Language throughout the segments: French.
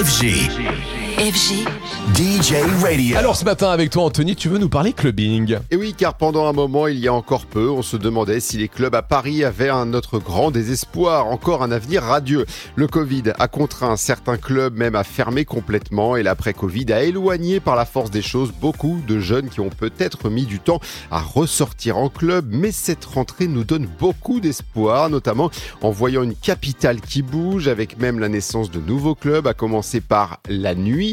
FG. FG. DJ Radio. Alors ce matin avec toi Anthony, tu veux nous parler clubbing? Et oui, car pendant un moment, il y a encore peu, on se demandait si les clubs à Paris avaient un notre grand désespoir, encore un avenir radieux. Le Covid a contraint certains clubs même à fermer complètement et l'après-Covid a éloigné par la force des choses beaucoup de jeunes qui ont peut-être mis du temps à ressortir en club, mais cette rentrée nous donne beaucoup d'espoir, notamment en voyant une capitale qui bouge avec même la naissance de nouveaux clubs, à commencer par la nuit.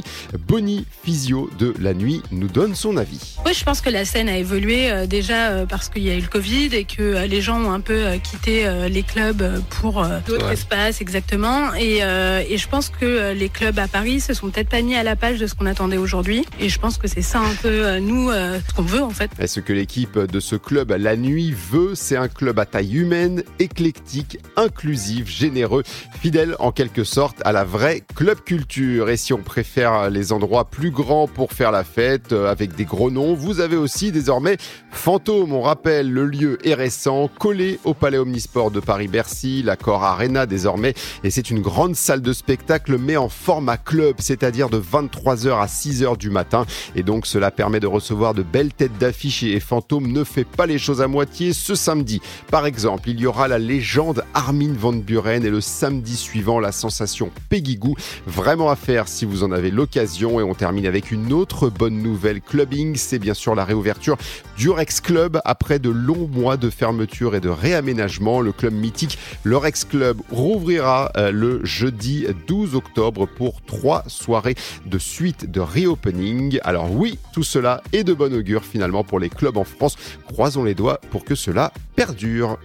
Bonnie Physio de la nuit nous donne son avis. Oui, je pense que la scène a évolué euh, déjà euh, parce qu'il y a eu le Covid et que euh, les gens ont un peu quitté les clubs pour d'autres Ouais. espaces, exactement. Et, et je pense que les clubs à Paris se sont peut-être pas mis à la page de ce qu'on attendait aujourd'hui. Et je pense que c'est ça un peu, nous, ce qu'on veut en fait. Et ce que l'équipe de ce club La Nuit veut, c'est un club à taille humaine, éclectique, inclusif, généreux, fidèle en quelque sorte à la vraie club culture. Et si on préfère les endroits plus grands pour faire la fête, euh, avec des gros noms, vous avez aussi désormais Fantôme. On rappelle, le lieu est récent, collé au Palais Omnisport de Paris-Bercy, l'accord Arena désormais. Et c'est une grande salle de spectacle, mais en format club, c'est-à-dire de 23h à 6h du matin. Et donc cela permet de recevoir de belles têtes d'affiche et Fantôme ne fait pas les choses à moitié ce samedi. Par exemple, il y aura la légende Armin Van Buren et le samedi suivant la sensation Peggy Goo. Vraiment à faire si vous en avez l'occasion et on termine avec une autre bonne nouvelle clubbing, c'est bien sûr la réouverture du Rex Club après de longs mois de fermeture et de réaménagement. Le club mythique, le Rex Club, rouvrira euh, le jeudi 12 octobre pour trois soirées de suite de reopening. Alors oui, tout cela est de bon augure finalement pour les clubs en France. Croisons les doigts pour que cela perdure.